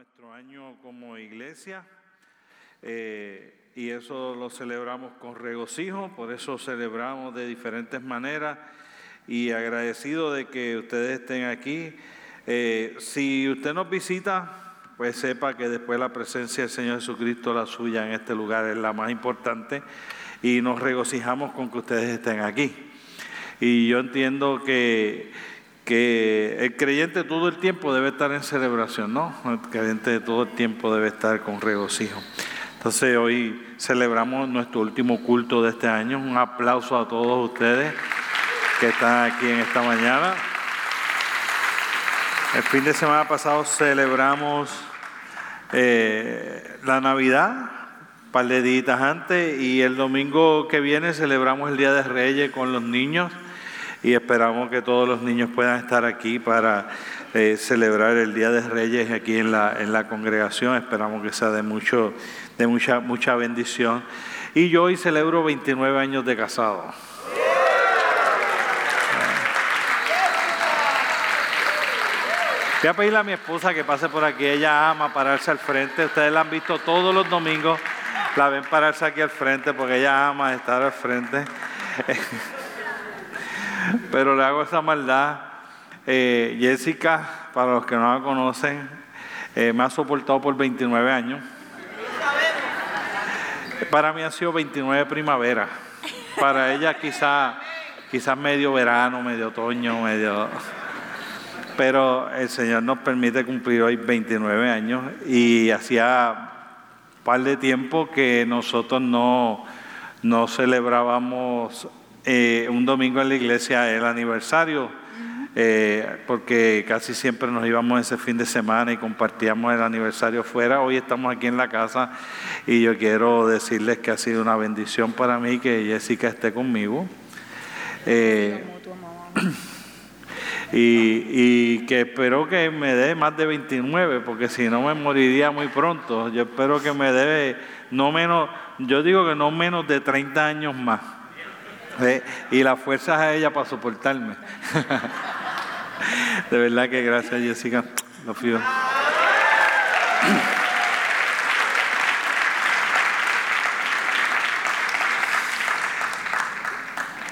nuestro año como iglesia eh, y eso lo celebramos con regocijo, por eso celebramos de diferentes maneras y agradecido de que ustedes estén aquí. Eh, si usted nos visita, pues sepa que después la presencia del Señor Jesucristo, la suya en este lugar, es la más importante y nos regocijamos con que ustedes estén aquí. Y yo entiendo que que el creyente todo el tiempo debe estar en celebración, ¿no? El creyente todo el tiempo debe estar con regocijo. Entonces hoy celebramos nuestro último culto de este año. Un aplauso a todos ustedes que están aquí en esta mañana. El fin de semana pasado celebramos eh, la Navidad, un par de días antes, y el domingo que viene celebramos el Día de Reyes con los niños y esperamos que todos los niños puedan estar aquí para eh, celebrar el Día de Reyes aquí en la, en la congregación. Esperamos que sea de, mucho, de mucha, mucha bendición. Y yo hoy celebro 29 años de casado. Voy a pedirle a mi esposa que pase por aquí. Ella ama pararse al frente. Ustedes la han visto todos los domingos. La ven pararse aquí al frente porque ella ama estar al frente. pero le hago esa maldad. Eh, Jessica, para los que no la conocen, eh, me ha soportado por 29 años. Para mí ha sido 29 primavera. Para ella quizás quizá medio verano, medio otoño, medio... Pero el Señor nos permite cumplir hoy 29 años y hacía un par de tiempo que nosotros no, no celebrábamos eh, un domingo en la iglesia el aniversario, eh, porque casi siempre nos íbamos ese fin de semana y compartíamos el aniversario fuera. Hoy estamos aquí en la casa y yo quiero decirles que ha sido una bendición para mí que Jessica esté conmigo. Eh, y, y, que espero que me dé más de 29, porque si no me moriría muy pronto. Yo espero que me dé no menos, yo digo que no menos de 30 años más y las fuerzas a ella para soportarme. de verdad que gracias Jessica, lo.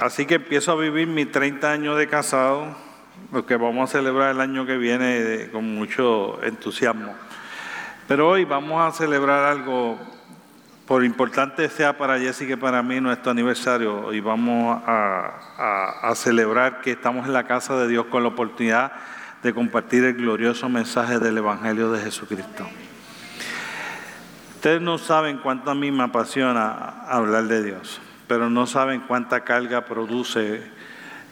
Así que empiezo a vivir mis 30 años de casado, lo que vamos a celebrar el año que viene con mucho entusiasmo. Pero hoy vamos a celebrar algo por importante sea para Jessica y para mí nuestro aniversario, y vamos a, celebrar que estamos en la casa de Dios con la oportunidad de compartir el glorioso mensaje del Evangelio de Jesucristo. Ustedes no saben cuánto a mí me apasiona hablar de Dios, pero no saben cuánta carga produce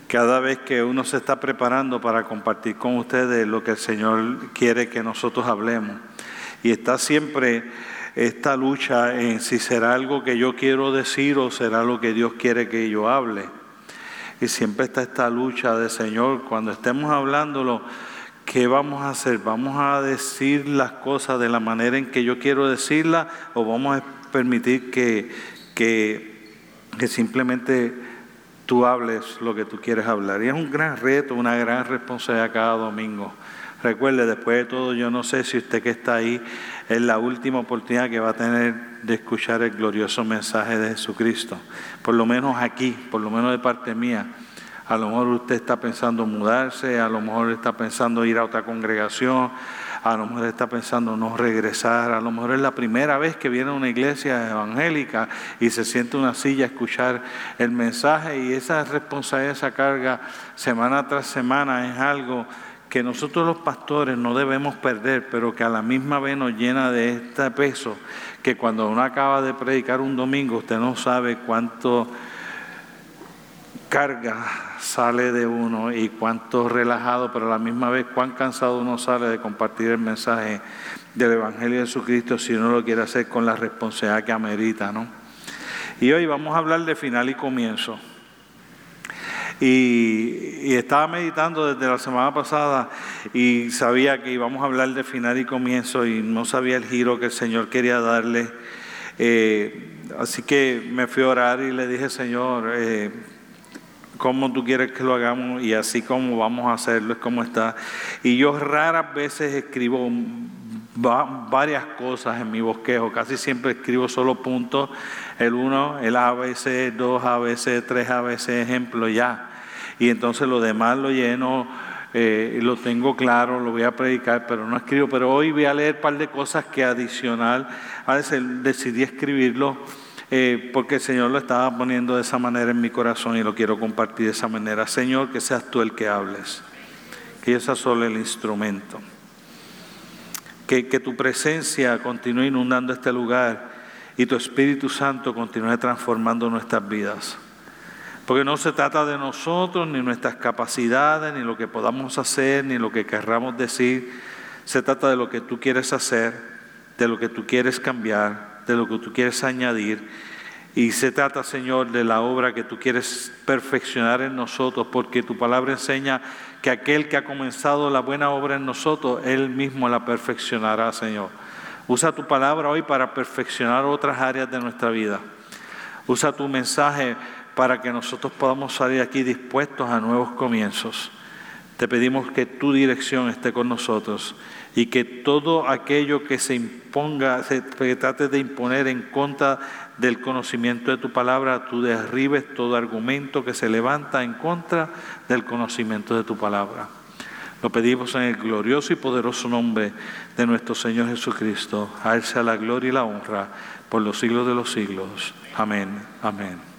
cada vez que uno se está preparando para compartir con ustedes lo que el Señor quiere que nosotros hablemos. Y está siempre esta lucha en si será algo que yo quiero decir o será lo que Dios quiere que yo hable. Y siempre está esta lucha de Señor, cuando estemos hablándolo, ¿qué vamos a hacer? ¿Vamos a decir las cosas de la manera en que yo quiero decirlas o vamos a permitir que, que, que simplemente tú hables lo que tú quieres hablar? Y es un gran reto, una gran responsabilidad cada domingo. Recuerde, después de todo, yo no sé si usted que está ahí es la última oportunidad que va a tener de escuchar el glorioso mensaje de Jesucristo. Por lo menos aquí, por lo menos de parte mía. A lo mejor usted está pensando mudarse, a lo mejor está pensando ir a otra congregación, a lo mejor está pensando no regresar, a lo mejor es la primera vez que viene a una iglesia evangélica y se siente una silla a escuchar el mensaje y esa responsabilidad, esa carga semana tras semana es algo que nosotros los pastores no debemos perder, pero que a la misma vez nos llena de este peso, que cuando uno acaba de predicar un domingo, usted no sabe cuánto carga sale de uno y cuánto relajado, pero a la misma vez cuán cansado uno sale de compartir el mensaje del Evangelio de Jesucristo si uno lo quiere hacer con la responsabilidad que amerita, ¿no? Y hoy vamos a hablar de final y comienzo. Y, estaba meditando desde la semana pasada y sabía que íbamos a hablar de final y comienzo y no sabía el giro que el Señor quería darle. Eh, así que me fui a orar y le dije, Señor, eh, ¿cómo tú quieres que lo hagamos? Y así como vamos a hacerlo es como está. Y yo raras veces escribo varias cosas en mi bosquejo. Casi siempre escribo solo puntos. El uno, el ABC, dos ABC, tres ABC, ejemplo, ya. Y entonces lo demás lo lleno, eh, lo tengo claro, lo voy a predicar, pero no escribo. Pero hoy voy a leer un par de cosas que adicional, a veces decidí escribirlo. Eh, porque el Señor lo estaba poniendo de esa manera en mi corazón y lo quiero compartir de esa manera. Señor, que seas tú el que hables, que yo sea solo el instrumento. Que, tu presencia continúe inundando este lugar y tu Espíritu Santo continúe transformando nuestras vidas. Porque no se trata de nosotros, ni nuestras capacidades, ni lo que podamos hacer, ni lo que querramos decir. Se trata de lo que tú quieres hacer, de lo que tú quieres cambiar, de lo que tú quieres añadir. Y se trata, Señor, de la obra que tú quieres perfeccionar en nosotros, porque tu palabra enseña que aquel que ha comenzado la buena obra en nosotros, Él mismo la perfeccionará, Señor. Usa tu palabra hoy para perfeccionar otras áreas de nuestra vida. Usa tu mensaje para que nosotros podamos salir aquí dispuestos a nuevos comienzos. Te pedimos que tu dirección esté con nosotros y que todo aquello que se imponga, que trate de imponer en contra del conocimiento de tu palabra, tú derribes todo argumento que se levanta en contra del conocimiento de tu palabra. Lo pedimos en el glorioso y poderoso nombre de nuestro Señor Jesucristo. A Él sea la gloria y la honra por los siglos de los siglos. Amén, amén.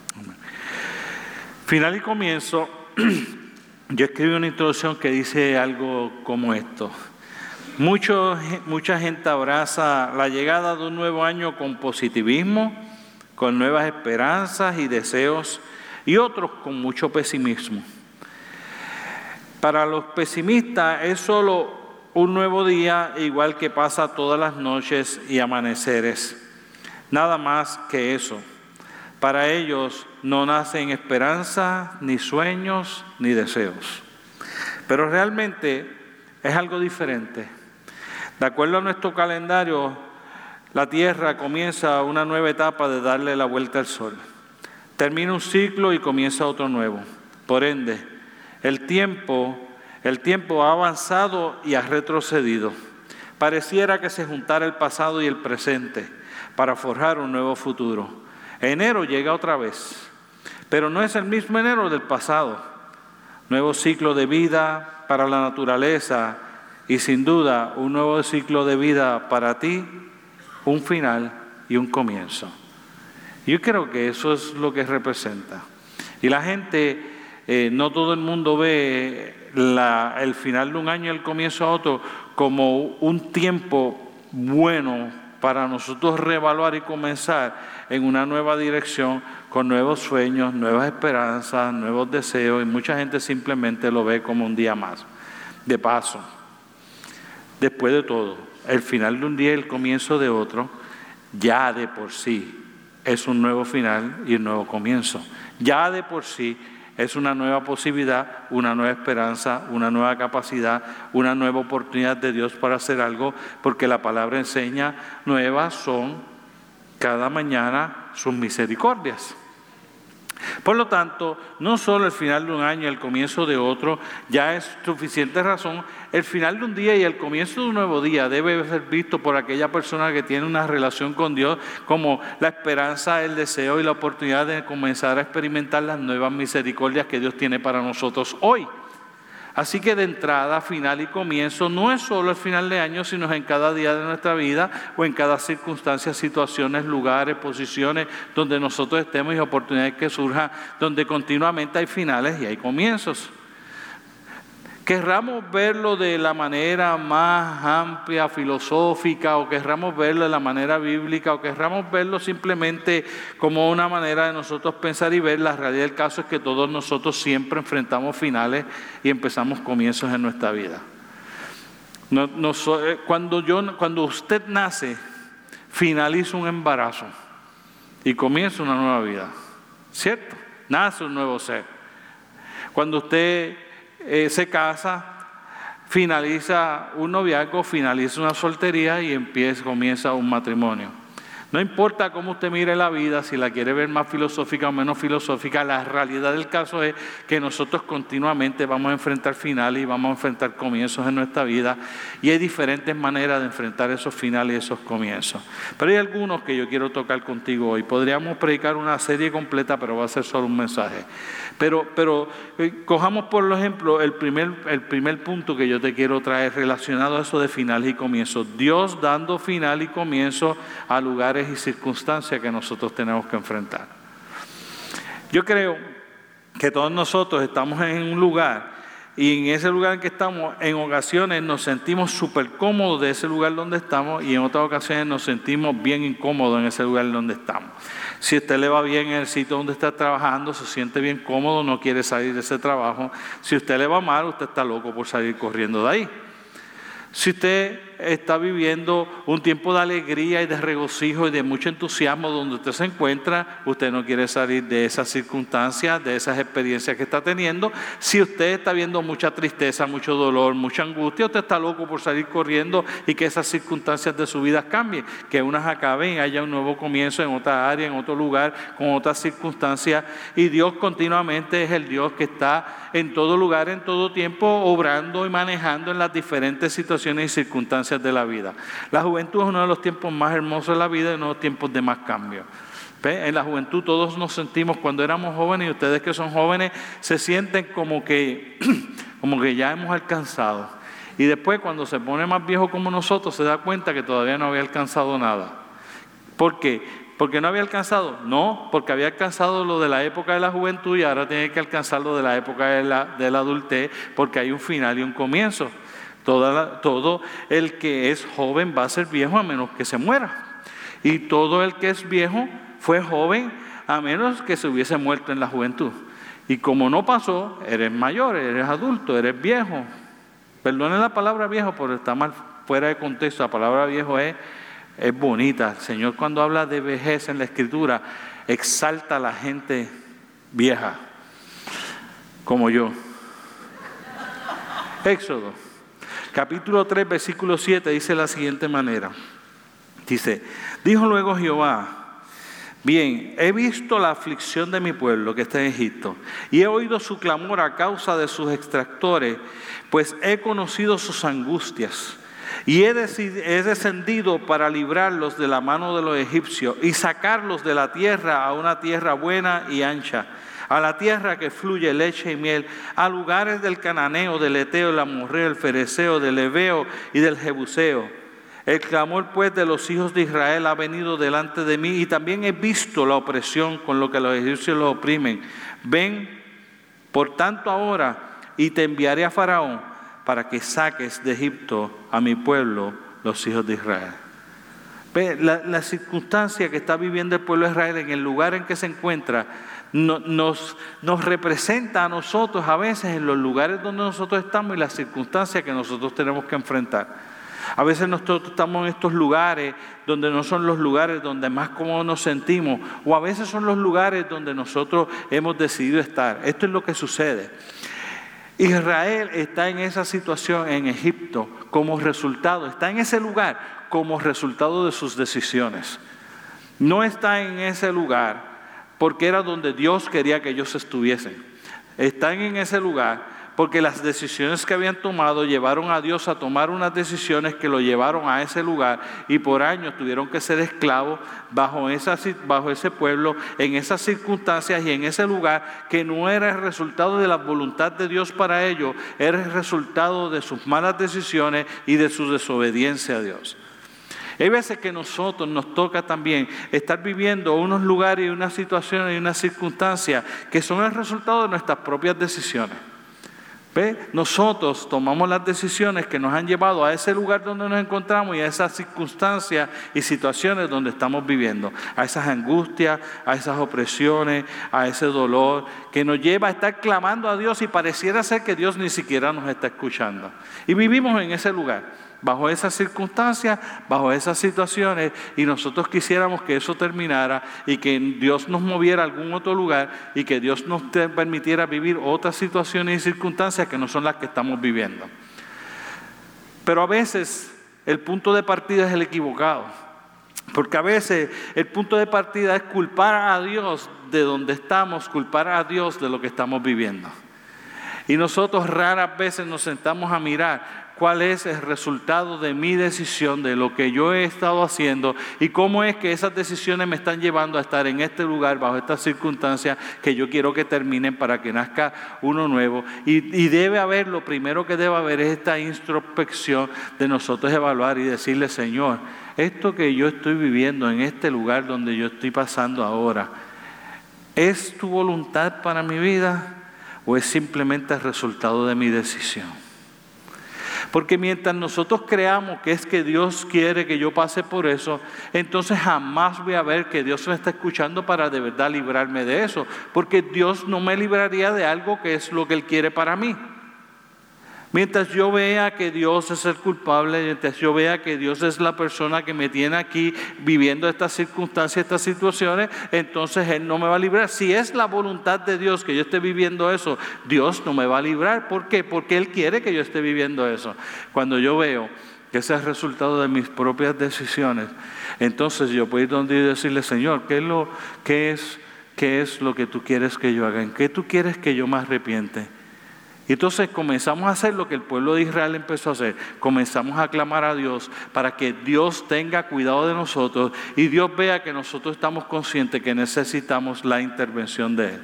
Final y comienzo, yo escribí una introducción que dice algo como esto. mucha gente abraza la llegada de un nuevo año con positivismo, con nuevas esperanzas y deseos, y otros con mucho pesimismo. Para los pesimistas es solo un nuevo día, igual que pasa todas las noches y amaneceres. Nada más que eso. Para ellos no nacen esperanza, ni sueños, ni deseos. Pero realmente es algo diferente. De acuerdo a nuestro calendario, la Tierra comienza una nueva etapa de darle la vuelta al Sol. Termina un ciclo y comienza otro nuevo. Por ende, el tiempo, el tiempo ha avanzado y ha retrocedido. Pareciera que se juntara el pasado y el presente para forjar un nuevo futuro. Enero llega otra vez, pero no es el mismo enero del pasado. Nuevo ciclo de vida para la naturaleza y sin duda un nuevo ciclo de vida para ti un final y un comienzo. Yo creo que eso es lo que representa. Y la gente, eh, no todo el mundo ve el final de un año y el comienzo a otro como un tiempo bueno para nosotros reevaluar y comenzar en una nueva dirección con nuevos sueños, nuevas esperanzas, nuevos deseos y mucha gente simplemente lo ve como un día más. De paso, después de todo, el final de un día y el comienzo de otro, ya de por sí es un nuevo final y un nuevo comienzo. Ya de por sí es una nueva posibilidad, una nueva esperanza, una nueva capacidad, una nueva oportunidad de Dios para hacer algo, porque la palabra enseña, nuevas son cada mañana sus misericordias. Por lo tanto, no solo el final de un año y el comienzo de otro ya es suficiente razón, el final de un día y el comienzo de un nuevo día debe ser visto por aquella persona que tiene una relación con Dios como la esperanza, el deseo y la oportunidad de comenzar a experimentar las nuevas misericordias que Dios tiene para nosotros hoy. Así que de entrada, final y comienzo no es solo el final de año, sino en cada día de nuestra vida o en cada circunstancia, situaciones, lugares, posiciones donde nosotros estemos y oportunidades que surjan, donde continuamente hay finales y hay comienzos. Querramos verlo de la manera más amplia, filosófica, o querramos verlo de la manera bíblica, o querramos verlo simplemente como una manera de nosotros pensar y ver, la realidad del caso es que todos nosotros siempre enfrentamos finales y empezamos comienzos en nuestra vida. Eh, cuando, yo, cuando usted nace, finaliza un embarazo y comienza una nueva vida, ¿cierto? Nace un nuevo ser. Cuando usted eh, se casa, finaliza un noviazgo, finaliza una soltería y empieza, comienza un matrimonio. No importa cómo usted mire la vida, si la quiere ver más filosófica o menos filosófica, la realidad del caso es que nosotros continuamente vamos a enfrentar finales y vamos a enfrentar comienzos en nuestra vida y hay diferentes maneras de enfrentar esos finales y esos comienzos. Pero hay algunos que yo quiero tocar contigo hoy. Podríamos predicar una serie completa, pero va a ser solo un mensaje. Pero, pero eh, cojamos por ejemplo el primer, el primer punto que yo te quiero traer relacionado a eso de finales y comienzos. Dios dando final y comienzo a lugares y circunstancias que nosotros tenemos que enfrentar. Yo creo que todos nosotros estamos en un lugar y en ese lugar en que estamos, en ocasiones nos sentimos súper cómodos de ese lugar donde estamos y en otras ocasiones nos sentimos bien incómodos en ese lugar donde estamos. Si usted le va bien en el sitio donde está trabajando, se siente bien cómodo, no quiere salir de ese trabajo. Si usted le va mal, usted está loco por salir corriendo de ahí. Si usted está viviendo un tiempo de alegría y de regocijo y de mucho entusiasmo donde usted se encuentra, usted no quiere salir de esas circunstancias, de esas experiencias que está teniendo. Si usted está viendo mucha tristeza, mucho dolor, mucha angustia, usted está loco por salir corriendo y que esas circunstancias de su vida cambien, que unas acaben y haya un nuevo comienzo en otra área, en otro lugar, con otras circunstancias. Y Dios continuamente es el Dios que está en todo lugar, en todo tiempo, obrando y manejando en las diferentes situaciones y circunstancias de la vida. La juventud es uno de los tiempos más hermosos de la vida y uno de los tiempos de más cambio. En la juventud todos nos sentimos cuando éramos jóvenes y ustedes que son jóvenes se sienten como que, como que ya hemos alcanzado. Y después cuando se pone más viejo como nosotros se da cuenta que todavía no había alcanzado nada. ¿Por qué? ¿Porque no había alcanzado? No, porque había alcanzado lo de la época de la juventud y ahora tiene que alcanzar lo de la época de la, de la adultez porque hay un final y un comienzo todo el que es joven va a ser viejo a menos que se muera. Y todo el que es viejo fue joven a menos que se hubiese muerto en la juventud. Y como no pasó, eres mayor, eres adulto, eres viejo. Perdone la palabra viejo, porque está mal fuera de contexto. La palabra viejo es, es bonita. El Señor cuando habla de vejez en la escritura, exalta a la gente vieja, como yo. Éxodo capítulo 3, versículo 7 dice la siguiente manera. Dice, dijo luego Jehová, bien, he visto la aflicción de mi pueblo que está en Egipto y he oído su clamor a causa de sus extractores, pues he conocido sus angustias. Y he, descendido para librarlos de la mano de los egipcios y sacarlos de la tierra a una tierra buena y ancha a la tierra que fluye leche y miel, a lugares del cananeo, del eteo, del amorreo, del fereceo, del leveo y del jebuseo. El clamor pues de los hijos de Israel ha venido delante de mí y también he visto la opresión con lo que los egipcios los oprimen. Ven, por tanto ahora, y te enviaré a Faraón para que saques de Egipto a mi pueblo, los hijos de Israel. La, la circunstancia que está viviendo el pueblo de Israel en el lugar en que se encuentra nos, nos representa a nosotros a veces en los lugares donde nosotros estamos y las circunstancias que nosotros tenemos que enfrentar. A veces nosotros estamos en estos lugares donde no son los lugares donde más cómodos nos sentimos, o a veces son los lugares donde nosotros hemos decidido estar. Esto es lo que sucede. Israel está en esa situación en Egipto como resultado, está en ese lugar como resultado de sus decisiones. No está en ese lugar porque era donde Dios quería que ellos estuviesen. Están en ese lugar porque las decisiones que habían tomado llevaron a Dios a tomar unas decisiones que lo llevaron a ese lugar y por años tuvieron que ser esclavos bajo, bajo ese pueblo, en esas circunstancias y en ese lugar que no era el resultado de la voluntad de Dios para ellos, era el resultado de sus malas decisiones y de su desobediencia a Dios. Hay veces que nosotros nos toca también estar viviendo unos lugares y unas situaciones y unas circunstancias que son el resultado de nuestras propias decisiones. ¿Ve? Nosotros tomamos las decisiones que nos han llevado a ese lugar donde nos encontramos y a esas circunstancias y situaciones donde estamos viviendo, a esas angustias, a esas opresiones, a ese dolor que nos lleva a estar clamando a Dios y pareciera ser que Dios ni siquiera nos está escuchando. Y vivimos en ese lugar bajo esas circunstancias, bajo esas situaciones, y nosotros quisiéramos que eso terminara y que Dios nos moviera a algún otro lugar y que Dios nos permitiera vivir otras situaciones y circunstancias que no son las que estamos viviendo. Pero a veces el punto de partida es el equivocado. Porque a veces el punto de partida es culpar a Dios de donde estamos, culpar a Dios de lo que estamos viviendo. Y nosotros raras veces nos sentamos a mirar cuál es el resultado de mi decisión, de lo que yo he estado haciendo y cómo es que esas decisiones me están llevando a estar en este lugar, bajo estas circunstancias que yo quiero que terminen para que nazca uno nuevo. Y, debe haber, lo primero que debe haber es esta introspección de nosotros evaluar y decirle, Señor, esto que yo estoy viviendo en este lugar donde yo estoy pasando ahora, ¿es tu voluntad para mi vida o es simplemente el resultado de mi decisión? Porque mientras nosotros creamos que es que Dios quiere que yo pase por eso, entonces jamás voy a ver que Dios me está escuchando para de verdad librarme de eso. Porque Dios no me libraría de algo que es lo que Él quiere para mí. Mientras yo vea que Dios es el culpable, mientras yo vea que Dios es la persona que me tiene aquí viviendo estas circunstancias, estas situaciones, entonces Él no me va a librar. Si es la voluntad de Dios que yo esté viviendo eso, Dios no me va a librar. ¿Por qué? Porque Él quiere que yo esté viviendo eso. Cuando yo veo que ese es el resultado de mis propias decisiones, entonces yo puedo ir donde y decirle, Señor, ¿qué es lo, qué es, lo que tú quieres que yo haga? ¿En qué tú quieres que yo me arrepiente? Y entonces comenzamos a hacer lo que el pueblo de Israel empezó a hacer. Comenzamos a clamar a Dios para que Dios tenga cuidado de nosotros y Dios vea que nosotros estamos conscientes que necesitamos la intervención de Él.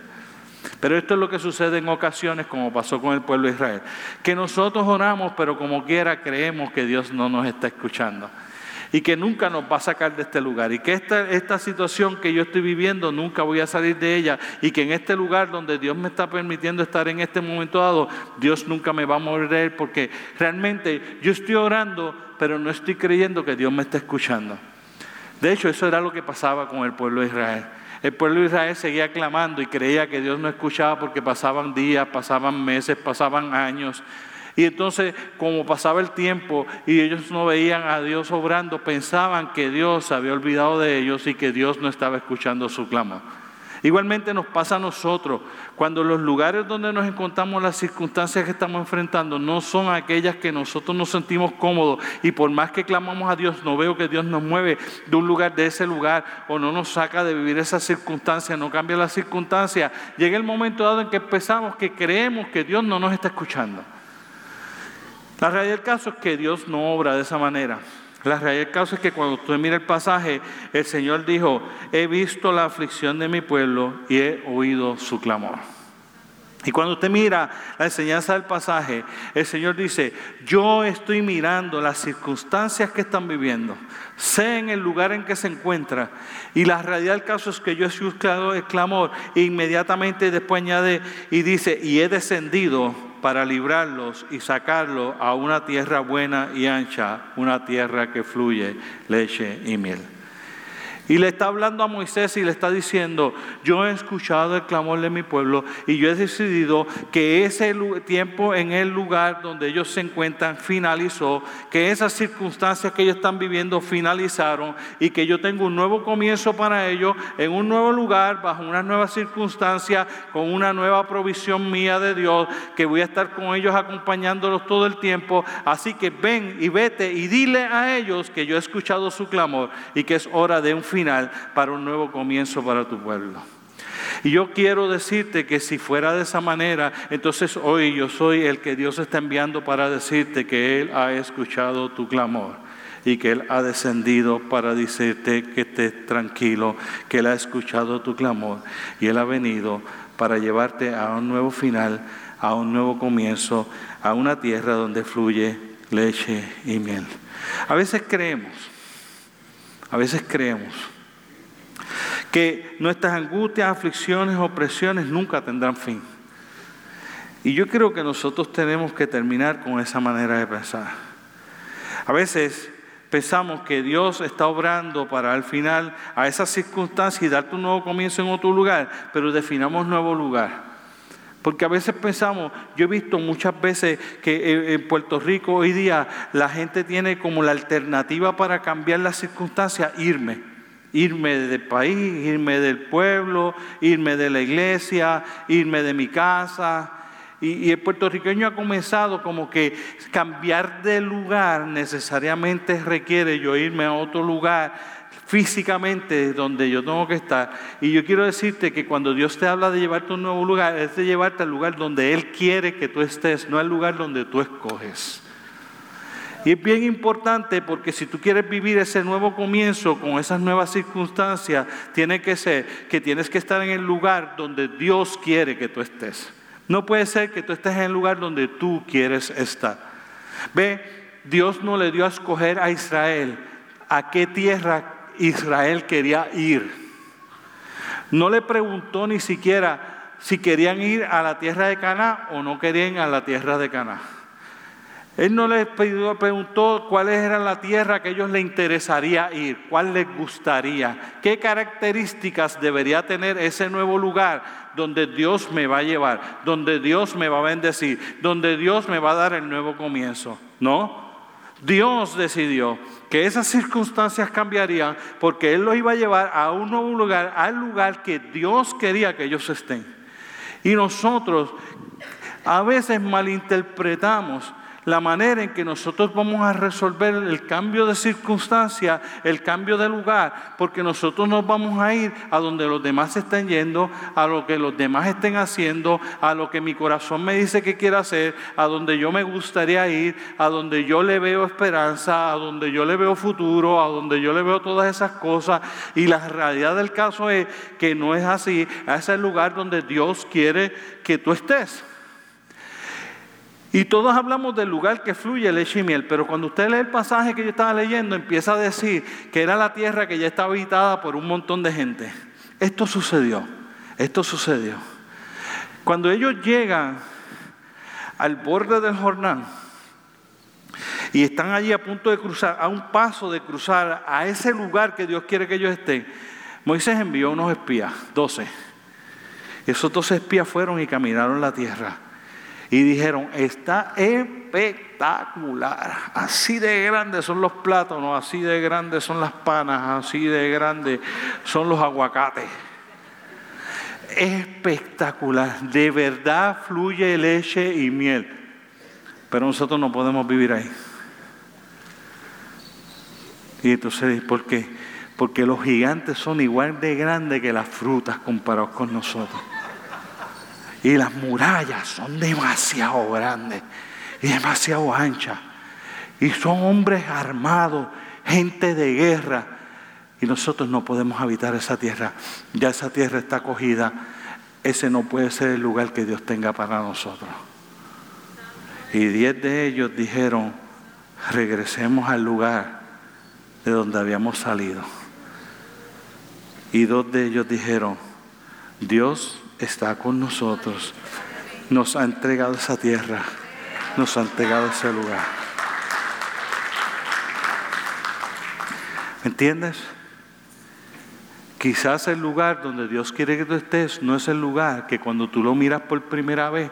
Pero esto es lo que sucede en ocasiones, como pasó con el pueblo de Israel. Que nosotros oramos, pero como quiera creemos que Dios no nos está escuchando y que nunca nos va a sacar de este lugar y que esta, esta situación que yo estoy viviendo nunca voy a salir de ella y que en este lugar donde Dios me está permitiendo estar en este momento dado, Dios nunca me va a morir porque realmente yo estoy orando, pero no estoy creyendo que Dios me está escuchando. De hecho, eso era lo que pasaba con el pueblo de Israel. El pueblo de Israel seguía clamando y creía que Dios no escuchaba porque pasaban días, pasaban meses, pasaban años. Y entonces, como pasaba el tiempo y ellos no veían a Dios obrando, pensaban que Dios se había olvidado de ellos y que Dios no estaba escuchando su clamor. Igualmente nos pasa a nosotros, cuando los lugares donde nos encontramos, las circunstancias que estamos enfrentando, no son aquellas que nosotros nos sentimos cómodos y por más que clamamos a Dios, no veo que Dios nos mueve de un lugar, de ese lugar, o no nos saca de vivir esa circunstancia, no cambia la circunstancia. Llega el momento dado en que empezamos que creemos que Dios no nos está escuchando. La realidad del caso es que Dios no obra de esa manera. La realidad del caso es que cuando usted mira el pasaje, el Señor dijo, he visto la aflicción de mi pueblo y he oído su clamor. Y cuando usted mira la enseñanza del pasaje, el Señor dice, yo estoy mirando las circunstancias que están viviendo, sé en el lugar en que se encuentra, y la realidad del caso es que yo he escuchado el clamor, e inmediatamente después añade y dice, y he descendido para librarlos y sacarlos a una tierra buena y ancha, una tierra que fluye leche y miel. Y le está hablando a Moisés y le está diciendo, yo he escuchado el clamor de mi pueblo y yo he decidido que ese tiempo en el lugar donde ellos se encuentran finalizó, que esas circunstancias que ellos están viviendo finalizaron y que yo tengo un nuevo comienzo para ellos en un nuevo lugar, bajo una nueva circunstancia, con una nueva provisión mía de Dios, que voy a estar con ellos acompañándolos todo el tiempo. Así que ven y vete y dile a ellos que yo he escuchado su clamor y que es hora de un final para un nuevo comienzo para tu pueblo. Y yo quiero decirte que si fuera de esa manera, entonces hoy yo soy el que Dios está enviando para decirte que Él ha escuchado tu clamor y que Él ha descendido para decirte que estés tranquilo, que Él ha escuchado tu clamor y Él ha venido para llevarte a un nuevo final, a un nuevo comienzo, a una tierra donde fluye leche y miel. A veces creemos a veces creemos que nuestras angustias, aflicciones, opresiones nunca tendrán fin. Y yo creo que nosotros tenemos que terminar con esa manera de pensar. A veces pensamos que Dios está obrando para al final a esa circunstancia y darte un nuevo comienzo en otro lugar, pero definamos nuevo lugar. Porque a veces pensamos, yo he visto muchas veces que en Puerto Rico hoy día la gente tiene como la alternativa para cambiar las circunstancias, irme. Irme del país, irme del pueblo, irme de la iglesia, irme de mi casa. y, el puertorriqueño ha comenzado como que cambiar de lugar necesariamente requiere yo irme a otro lugar físicamente donde yo tengo que estar. Y yo quiero decirte que cuando Dios te habla de llevarte a un nuevo lugar, es de llevarte al lugar donde Él quiere que tú estés, no al lugar donde tú escoges. Y es bien importante porque si tú quieres vivir ese nuevo comienzo con esas nuevas circunstancias, tiene que ser que tienes que estar en el lugar donde Dios quiere que tú estés. No puede ser que tú estés en el lugar donde tú quieres estar. Ve, Dios no le dio a escoger a Israel a qué tierra Israel quería ir. No le preguntó ni siquiera si querían ir a la tierra de Caná o no querían ir a la tierra de Caná. Él no les preguntó cuál era la tierra que a ellos les interesaría ir, cuál les gustaría, qué características debería tener ese nuevo lugar donde Dios me va a llevar, donde Dios me va a bendecir, donde Dios me va a dar el nuevo comienzo. No, Dios decidió que esas circunstancias cambiarían porque Él los iba a llevar a un nuevo lugar, al lugar que Dios quería que ellos estén. Y nosotros a veces malinterpretamos la manera en que nosotros vamos a resolver el cambio de circunstancia, el cambio de lugar, porque nosotros nos vamos a ir a donde los demás estén yendo, a lo que los demás estén haciendo, a lo que mi corazón me dice que quiero hacer, a donde yo me gustaría ir, a donde yo le veo esperanza, a donde yo le veo futuro, a donde yo le veo todas esas cosas. Y la realidad del caso es que no es así, es el lugar donde Dios quiere que tú estés. Y todos hablamos del lugar que fluye leche y miel, pero cuando usted lee el pasaje que yo estaba leyendo, empieza a decir que era la tierra que ya estaba habitada por un montón de gente. Esto sucedió, esto sucedió. Cuando ellos llegan al borde del Jordán y están allí a punto de cruzar, a un paso de cruzar a ese lugar que Dios quiere que ellos estén, Moisés envió unos espías, doce. Esos doce espías fueron y caminaron la tierra y dijeron, está espectacular, así de grandes son los plátanos, así de grandes son las panas, así de grandes son los aguacates. Espectacular, de verdad fluye leche y miel, pero nosotros no podemos vivir ahí. Y entonces, ¿por qué? Porque los gigantes son igual de grandes que las frutas comparados con nosotros. Y las murallas son demasiado grandes y demasiado anchas. Y son hombres armados, gente de guerra. Y nosotros no podemos habitar esa tierra. Ya esa tierra está acogida. Ese no puede ser el lugar que Dios tenga para nosotros. Y diez de ellos dijeron, regresemos al lugar de donde habíamos salido. Y dos de ellos dijeron, Dios está con nosotros, nos ha entregado esa tierra, nos ha entregado ese lugar. ¿Me entiendes? Quizás el lugar donde Dios quiere que tú estés no es el lugar que cuando tú lo miras por primera vez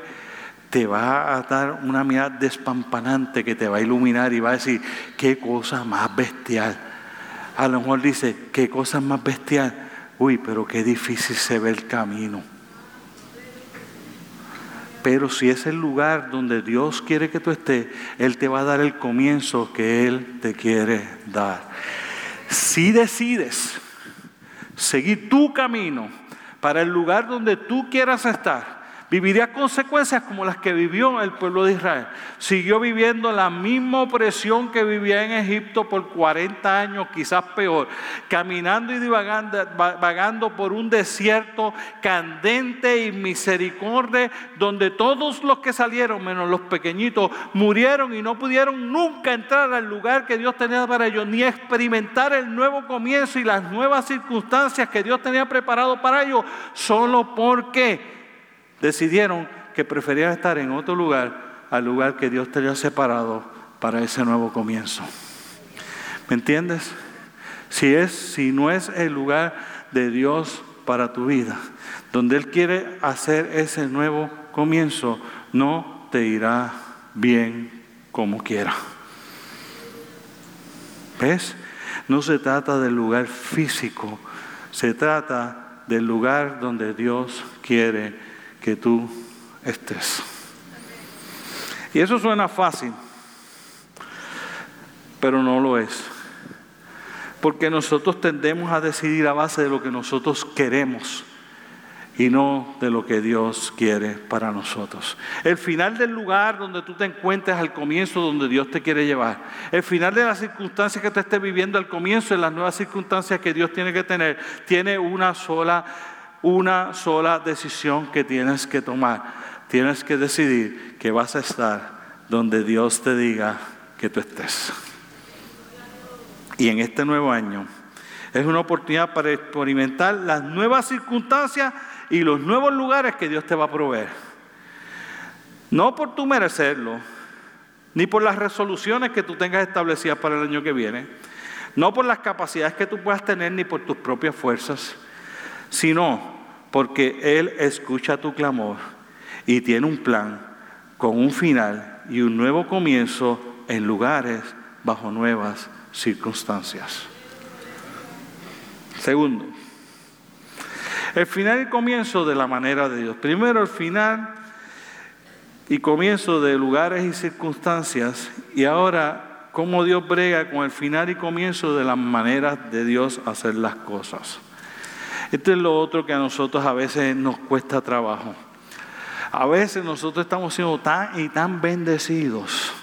te va a dar una mirada despampanante que te va a iluminar y va a decir, qué cosa más bestial. A lo mejor dice, qué cosa más bestial. Uy, pero qué difícil se ve el camino. Pero si es el lugar donde Dios quiere que tú estés, Él te va a dar el comienzo que Él te quiere dar. Si decides seguir tu camino para el lugar donde tú quieras estar, Viviría consecuencias como las que vivió el pueblo de Israel. Siguió viviendo la misma opresión que vivía en Egipto por 40 años, quizás peor, caminando y divagando, vagando por un desierto candente y misericordia, donde todos los que salieron, menos los pequeñitos, murieron y no pudieron nunca entrar al lugar que Dios tenía para ellos, ni experimentar el nuevo comienzo y las nuevas circunstancias que Dios tenía preparado para ellos, solo porque decidieron que preferían estar en otro lugar al lugar que Dios tenía separado para ese nuevo comienzo. ¿Me entiendes? Si es si no es el lugar de Dios para tu vida, donde él quiere hacer ese nuevo comienzo, no te irá bien como quiera. ¿Ves? No se trata del lugar físico, se trata del lugar donde Dios quiere que tú estés. Y eso suena fácil, pero no lo es. Porque nosotros tendemos a decidir a base de lo que nosotros queremos y no de lo que Dios quiere para nosotros. El final del lugar donde tú te encuentres al comienzo donde Dios te quiere llevar. El final de las circunstancias que tú estés viviendo al comienzo de las nuevas circunstancias que Dios tiene que tener, tiene una sola, una sola decisión que tienes que tomar. Tienes que decidir que vas a estar donde Dios te diga que tú estés. Y en este nuevo año es una oportunidad para experimentar las nuevas circunstancias y los nuevos lugares que Dios te va a proveer. No por tu merecerlo, ni por las resoluciones que tú tengas establecidas para el año que viene, no por las capacidades que tú puedas tener, ni por tus propias fuerzas, sino porque Él escucha tu clamor y tiene un plan con un final y un nuevo comienzo en lugares bajo nuevas circunstancias. Segundo, el final y comienzo de la manera de Dios. Primero el final y comienzo de lugares y circunstancias y ahora cómo Dios brega con el final y comienzo de las maneras de Dios hacer las cosas. Esto es lo otro que a nosotros a veces nos cuesta trabajo. A veces nosotros estamos siendo tan y tan bendecidos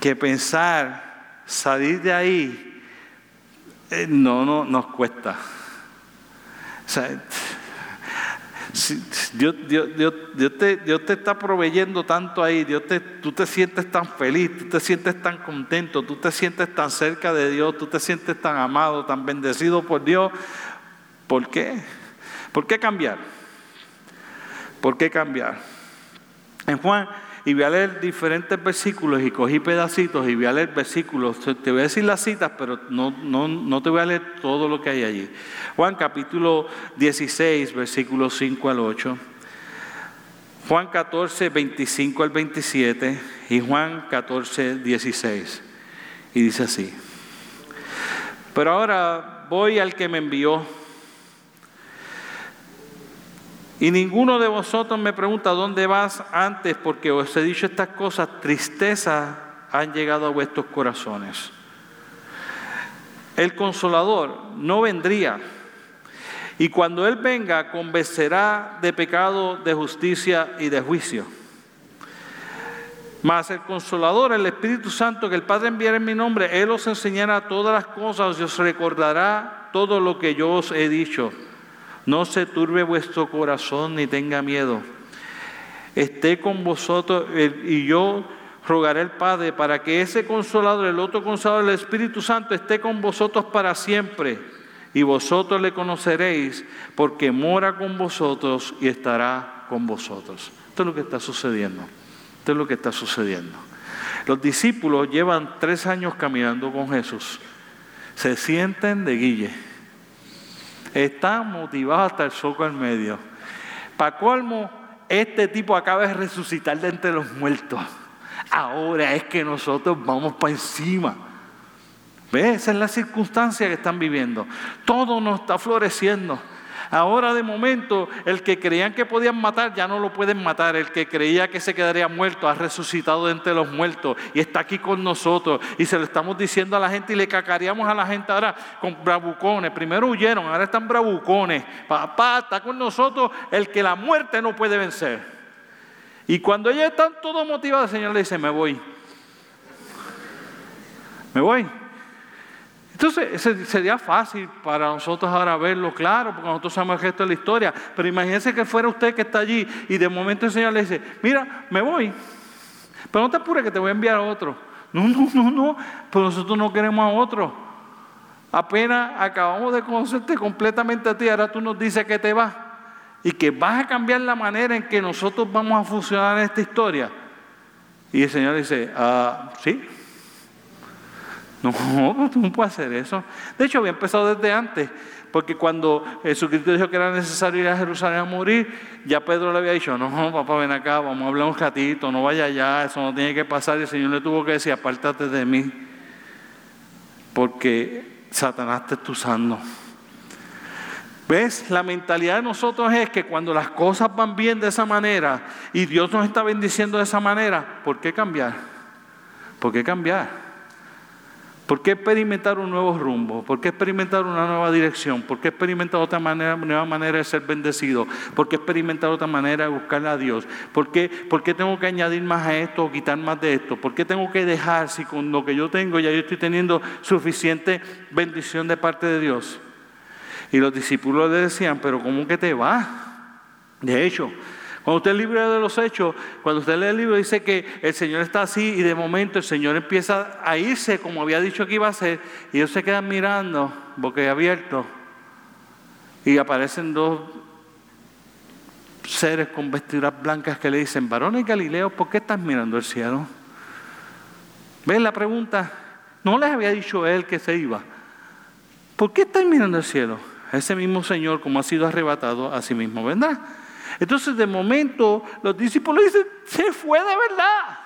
que pensar salir de ahí eh, no, no nos cuesta. O sea, Dios, te, está proveyendo tanto ahí, Dios te, tú te sientes tan feliz, tú te sientes tan contento, tú te sientes tan cerca de Dios, tú te sientes tan amado, tan bendecido por Dios. ¿Por qué? ¿Por qué cambiar? ¿Por qué cambiar? En Juan y voy a leer diferentes versículos y cogí pedacitos y voy a leer versículos. Te voy a decir las citas, pero no, no, no te voy a leer todo lo que hay allí. Juan capítulo 16, versículos 5 al 8. Juan 14, 25 al 27 y Juan 14, 16. Y dice así. Pero ahora voy al que me envió y ninguno de vosotros me pregunta dónde vas antes, porque os he dicho estas cosas, tristeza han llegado a vuestros corazones. El consolador no vendría. Y cuando Él venga, convencerá de pecado, de justicia y de juicio. Mas el consolador, el Espíritu Santo que el Padre enviará en mi nombre, Él os enseñará todas las cosas y os recordará todo lo que yo os he dicho. No se turbe vuestro corazón ni tenga miedo. Esté con vosotros y yo rogaré al Padre para que ese consolador, el otro consolador, el Espíritu Santo, esté con vosotros para siempre. Y vosotros le conoceréis porque mora con vosotros y estará con vosotros. Esto es lo que está sucediendo. Esto es lo que está sucediendo. Los discípulos llevan tres años caminando con Jesús. Se sienten de guille está motivado hasta el soco en medio. Para colmo, este tipo acaba de resucitar de entre los muertos. Ahora es que nosotros vamos para encima. ¿Ves? Esa es la circunstancia que están viviendo. Todo nos está floreciendo. Ahora de momento el que creían que podían matar ya no lo pueden matar. El que creía que se quedaría muerto ha resucitado entre los muertos y está aquí con nosotros. Y se lo estamos diciendo a la gente y le cacareamos a la gente ahora con bravucones. Primero huyeron, ahora están bravucones. Papá, está con nosotros el que la muerte no puede vencer. Y cuando ellos están todos motivados, el Señor le dice, me voy. Me voy. Entonces sería fácil para nosotros ahora verlo claro, porque nosotros sabemos el gesto de la historia. Pero imagínense que fuera usted que está allí y de momento el Señor le dice, mira, me voy. Pero no te apures que te voy a enviar a otro. No, no, no, no. Pero nosotros no queremos a otro. Apenas acabamos de conocerte completamente a ti, ahora tú nos dices que te vas. Y que vas a cambiar la manera en que nosotros vamos a funcionar en esta historia. Y el Señor dice, ah, sí, no, tú no puedes hacer eso. De hecho, había empezado desde antes, porque cuando Jesucristo dijo que era necesario ir a Jerusalén a morir, ya Pedro le había dicho, no, papá, ven acá, vamos a hablar un ratito, no vaya allá, eso no tiene que pasar. Y el Señor le tuvo que decir, apártate de mí, porque Satanás te está usando. ¿Ves? La mentalidad de nosotros es que cuando las cosas van bien de esa manera y Dios nos está bendiciendo de esa manera, ¿por qué cambiar? ¿Por qué cambiar? ¿Por qué experimentar un nuevo rumbo? ¿Por qué experimentar una nueva dirección? ¿Por qué experimentar otra manera, nueva manera de ser bendecido? ¿Por qué experimentar otra manera de buscar a Dios? ¿Por qué, ¿Por qué tengo que añadir más a esto o quitar más de esto? ¿Por qué tengo que dejar si con lo que yo tengo ya yo estoy teniendo suficiente bendición de parte de Dios? Y los discípulos le decían, pero ¿cómo que te va? De hecho, cuando usted libre de los hechos, cuando usted lee el libro, dice que el Señor está así y de momento el Señor empieza a irse como había dicho que iba a ser y ellos se quedan mirando, boque abierto, y aparecen dos seres con vestiduras blancas que le dicen, varones Galileo, ¿por qué estás mirando el cielo? ¿Ven la pregunta? No les había dicho él que se iba. ¿Por qué estás mirando el cielo? Ese mismo Señor, como ha sido arrebatado, a sí mismo vendrá. Entonces de momento los discípulos dicen, se fue de verdad.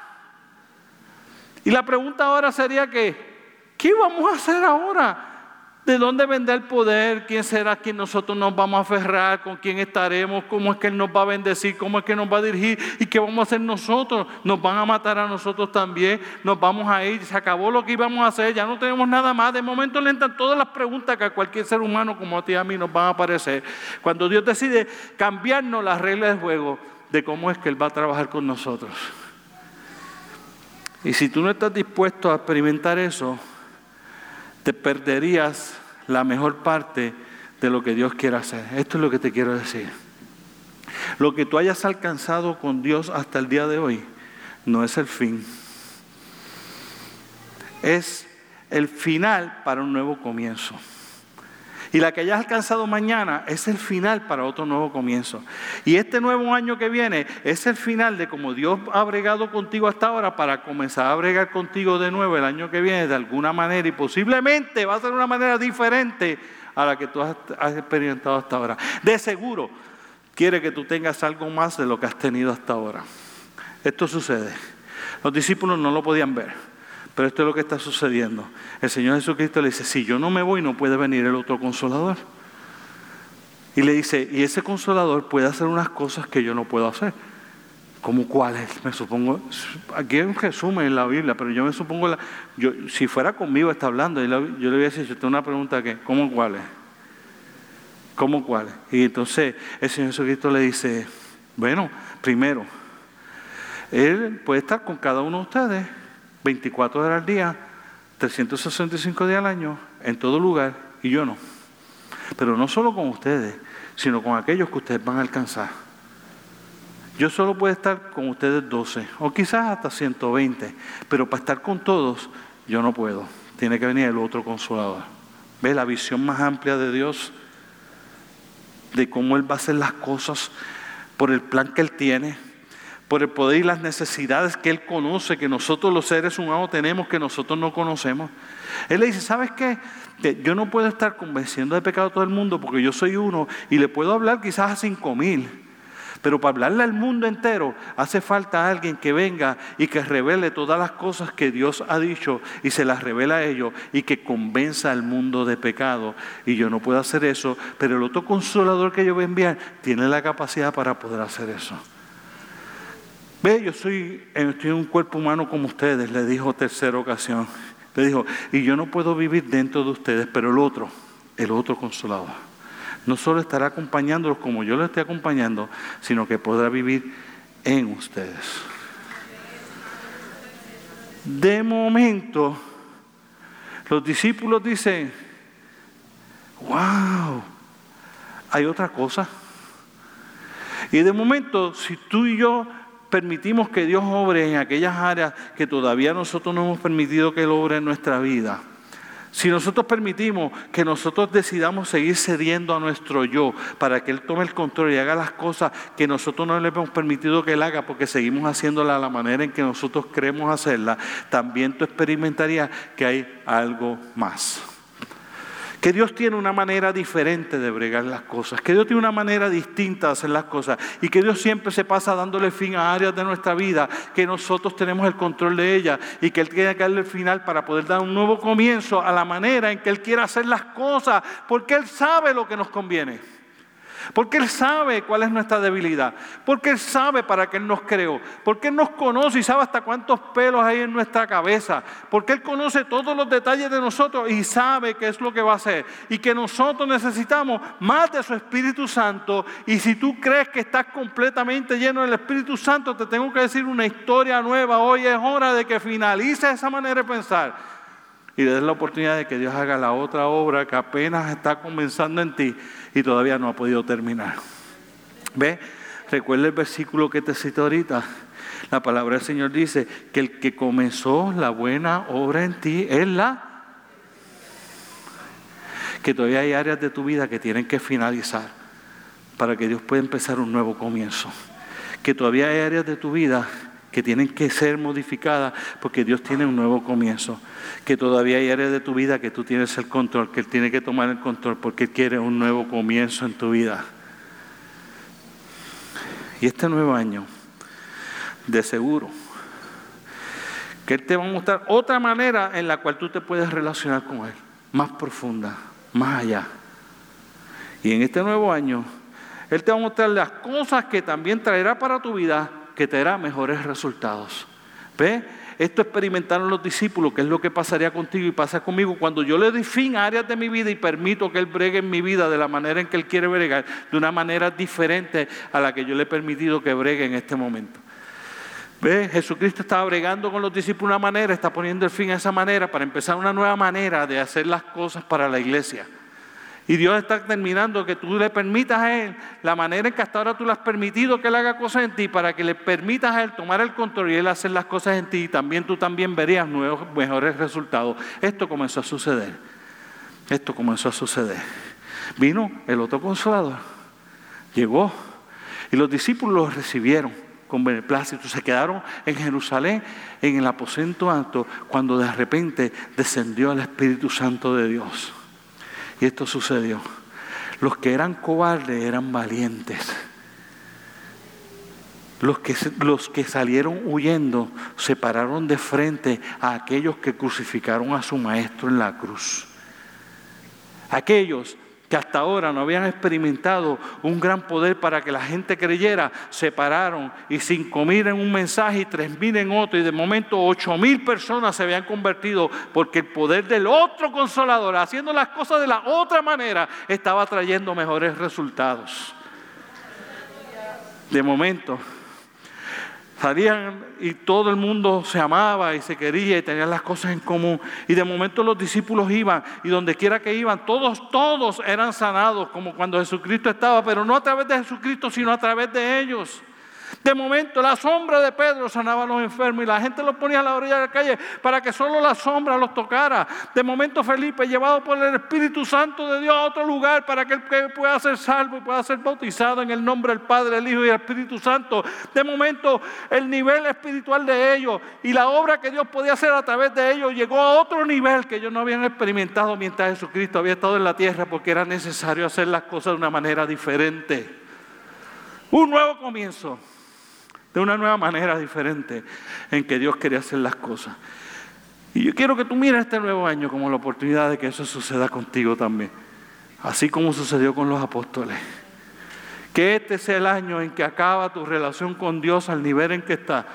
Y la pregunta ahora sería que, ¿qué vamos a hacer ahora? ¿De dónde vendrá el poder? ¿Quién será quien nosotros nos vamos a aferrar? ¿Con quién estaremos? ¿Cómo es que Él nos va a bendecir? ¿Cómo es que nos va a dirigir? ¿Y qué vamos a hacer nosotros? ¿Nos van a matar a nosotros también? ¿Nos vamos a ir? ¿Se acabó lo que íbamos a hacer? Ya no tenemos nada más. De momento le entran todas las preguntas que a cualquier ser humano como a ti y a mí nos van a aparecer. Cuando Dios decide cambiarnos las reglas de juego de cómo es que Él va a trabajar con nosotros. Y si tú no estás dispuesto a experimentar eso, te perderías la mejor parte de lo que Dios quiere hacer. Esto es lo que te quiero decir. Lo que tú hayas alcanzado con Dios hasta el día de hoy no es el fin. Es el final para un nuevo comienzo. Y la que hayas alcanzado mañana es el final para otro nuevo comienzo. Y este nuevo año que viene es el final de como Dios ha bregado contigo hasta ahora para comenzar a bregar contigo de nuevo el año que viene de alguna manera y posiblemente va a ser una manera diferente a la que tú has, experimentado hasta ahora. De seguro quiere que tú tengas algo más de lo que has tenido hasta ahora. Esto sucede. Los discípulos no lo podían ver. Pero esto es lo que está sucediendo. El Señor Jesucristo le dice, si yo no me voy, no puede venir el otro consolador. Y le dice, y ese consolador puede hacer unas cosas que yo no puedo hacer. ¿Cómo cuáles? Me supongo, aquí hay un resumen en la Biblia, pero yo me supongo, la, yo, si fuera conmigo está hablando, yo le voy a decir, yo tengo una pregunta que, ¿cómo cuáles? ¿Cómo cuáles? Y entonces el Señor Jesucristo le dice, bueno, primero, Él puede estar con cada uno de ustedes 24 horas al día, 365 días al año, en todo lugar, y yo no. Pero no solo con ustedes, sino con aquellos que ustedes van a alcanzar. Yo solo puedo estar con ustedes 12, o quizás hasta 120, pero para estar con todos, yo no puedo. Tiene que venir el otro consolador. ¿Ve la visión más amplia de Dios? De cómo Él va a hacer las cosas por el plan que Él tiene por el poder y las necesidades que Él conoce, que nosotros los seres humanos tenemos, que nosotros no conocemos. Él le dice, ¿sabes qué? yo no puedo estar convenciendo de pecado a todo el mundo porque yo soy uno y le puedo hablar quizás a cinco mil. Pero para hablarle al mundo entero hace falta alguien que venga y que revele todas las cosas que Dios ha dicho y se las revela a ellos y que convenza al mundo de pecado. Y yo no puedo hacer eso, pero el otro consolador que yo voy a enviar tiene la capacidad para poder hacer eso. Ve, yo soy, estoy en un cuerpo humano como ustedes, le dijo tercera ocasión. Le dijo, y yo no puedo vivir dentro de ustedes, pero el otro, el otro consolador, no solo estará acompañándolos como yo lo estoy acompañando, sino que podrá vivir en ustedes. De momento, los discípulos dicen, wow, hay otra cosa. Y de momento, si tú y yo permitimos que Dios obre en aquellas áreas que todavía nosotros no hemos permitido que Él obre en nuestra vida, si nosotros permitimos que nosotros decidamos seguir cediendo a nuestro yo para que Él tome el control y haga las cosas que nosotros no le hemos permitido que Él haga porque seguimos haciéndola a la manera en que nosotros queremos hacerla, también tú experimentarías que hay algo más. Que Dios tiene una manera diferente de bregar las cosas, que Dios tiene una manera distinta de hacer las cosas y que Dios siempre se pasa dándole fin a áreas de nuestra vida que nosotros tenemos el control de ellas y que Él tiene que darle el final para poder dar un nuevo comienzo a la manera en que Él quiere hacer las cosas, porque Él sabe lo que nos conviene. Porque Él sabe cuál es nuestra debilidad. Porque Él sabe para qué Él nos creó. Porque Él nos conoce y sabe hasta cuántos pelos hay en nuestra cabeza. Porque Él conoce todos los detalles de nosotros y sabe qué es lo que va a hacer. Y que nosotros necesitamos más de su Espíritu Santo. Y si tú crees que estás completamente lleno del Espíritu Santo, te tengo que decir una historia nueva. Hoy es hora de que finalice esa manera de pensar y des la oportunidad de que Dios haga la otra obra que apenas está comenzando en ti y todavía no ha podido terminar. ¿Ve? Recuerda el versículo que te cito ahorita. La palabra del Señor dice que el que comenzó la buena obra en ti es la que todavía hay áreas de tu vida que tienen que finalizar para que Dios pueda empezar un nuevo comienzo. Que todavía hay áreas de tu vida que tienen que ser modificadas porque Dios tiene un nuevo comienzo. Que todavía hay áreas de tu vida que tú tienes el control, que Él tiene que tomar el control porque Él quiere un nuevo comienzo en tu vida. Y este nuevo año, de seguro, que Él te va a mostrar otra manera en la cual tú te puedes relacionar con Él, más profunda, más allá. Y en este nuevo año, Él te va a mostrar las cosas que también traerá para tu vida que te dará mejores resultados. ¿Ve? Esto experimentaron los discípulos, que es lo que pasaría contigo y pasa conmigo cuando yo le doy fin a áreas de mi vida y permito que Él bregue en mi vida de la manera en que Él quiere bregar, de una manera diferente a la que yo le he permitido que bregue en este momento. ¿Ve? Jesucristo estaba bregando con los discípulos de una manera, está poniendo el fin a esa manera para empezar una nueva manera de hacer las cosas para la iglesia. Y Dios está terminando que tú le permitas a Él la manera en que hasta ahora tú le has permitido que Él haga cosas en ti para que le permitas a Él tomar el control y Él hacer las cosas en ti y también tú también verías nuevos, mejores resultados. Esto comenzó a suceder. Esto comenzó a suceder. Vino el otro consolador. Llegó y los discípulos lo recibieron con beneplácito. Se quedaron en Jerusalén, en el aposento alto, cuando de repente descendió el Espíritu Santo de Dios. Y esto sucedió. Los que eran cobardes eran valientes. Los que, los que salieron huyendo se pararon de frente a aquellos que crucificaron a su maestro en la cruz. Aquellos que hasta ahora no habían experimentado un gran poder para que la gente creyera, se pararon y cinco mil en un mensaje y tres mil en otro, y de momento ocho mil personas se habían convertido porque el poder del otro consolador, haciendo las cosas de la otra manera, estaba trayendo mejores resultados. De momento, Salían y todo el mundo se amaba y se quería y tenían las cosas en común. Y de momento los discípulos iban y donde quiera que iban, todos, todos eran sanados como cuando Jesucristo estaba, pero no a través de Jesucristo, sino a través de ellos. De momento la sombra de Pedro sanaba a los enfermos y la gente los ponía a la orilla de la calle para que solo la sombra los tocara. De momento Felipe, llevado por el Espíritu Santo de Dios a otro lugar para que él pueda ser salvo y pueda ser bautizado en el nombre del Padre, el Hijo y el Espíritu Santo. De momento el nivel espiritual de ellos y la obra que Dios podía hacer a través de ellos llegó a otro nivel que ellos no habían experimentado mientras Jesucristo había estado en la tierra porque era necesario hacer las cosas de una manera diferente. Un nuevo comienzo de una nueva manera diferente en que Dios quería hacer las cosas. Y yo quiero que tú mires este nuevo año como la oportunidad de que eso suceda contigo también, así como sucedió con los apóstoles. Que este sea el año en que acaba tu relación con Dios al nivel en que está.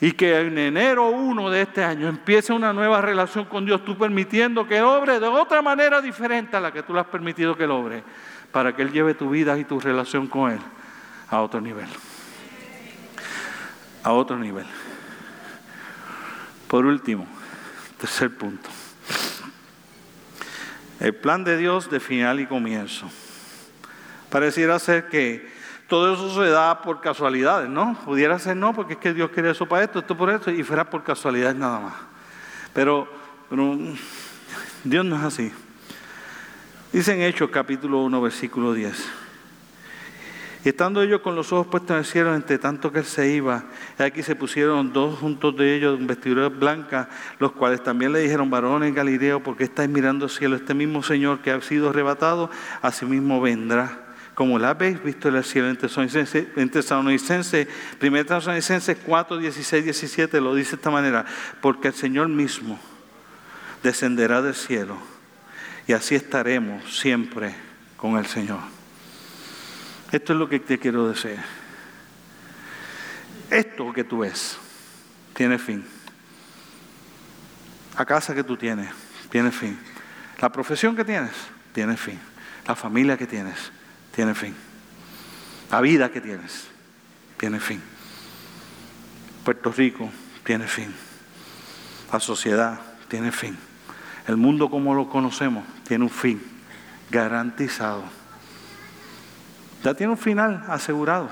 Y que en enero 1 de este año empiece una nueva relación con Dios, tú permitiendo que obre de otra manera diferente a la que tú le has permitido que obre, para que Él lleve tu vida y tu relación con Él a otro nivel a otro nivel. Por último, tercer punto. El plan de Dios de final y comienzo. Pareciera ser que todo eso se da por casualidades, ¿no? Pudiera ser no, porque es que Dios quiere eso para esto, esto por esto, y fuera por casualidades nada más. Pero, pero Dios no es así. Dice en Hechos capítulo 1, versículo 10. Y estando ellos con los ojos puestos en el cielo, entre tanto que él se iba, aquí se pusieron dos juntos de ellos en vestiduras blancas, los cuales también le dijeron, varones Galileo, porque estáis mirando al cielo? Este mismo Señor que ha sido arrebatado, mismo vendrá. Como la habéis visto en el cielo en Tesalonicenses, 1 Tesalonicenses 4, 16, 17, lo dice de esta manera, porque el Señor mismo descenderá del cielo y así estaremos siempre con el Señor. Esto es lo que te quiero decir. Esto que tú ves tiene fin. La casa que tú tienes tiene fin. La profesión que tienes tiene fin. La familia que tienes tiene fin. La vida que tienes tiene fin. Puerto Rico tiene fin. La sociedad tiene fin. El mundo como lo conocemos tiene un fin garantizado. Ya tiene un final asegurado.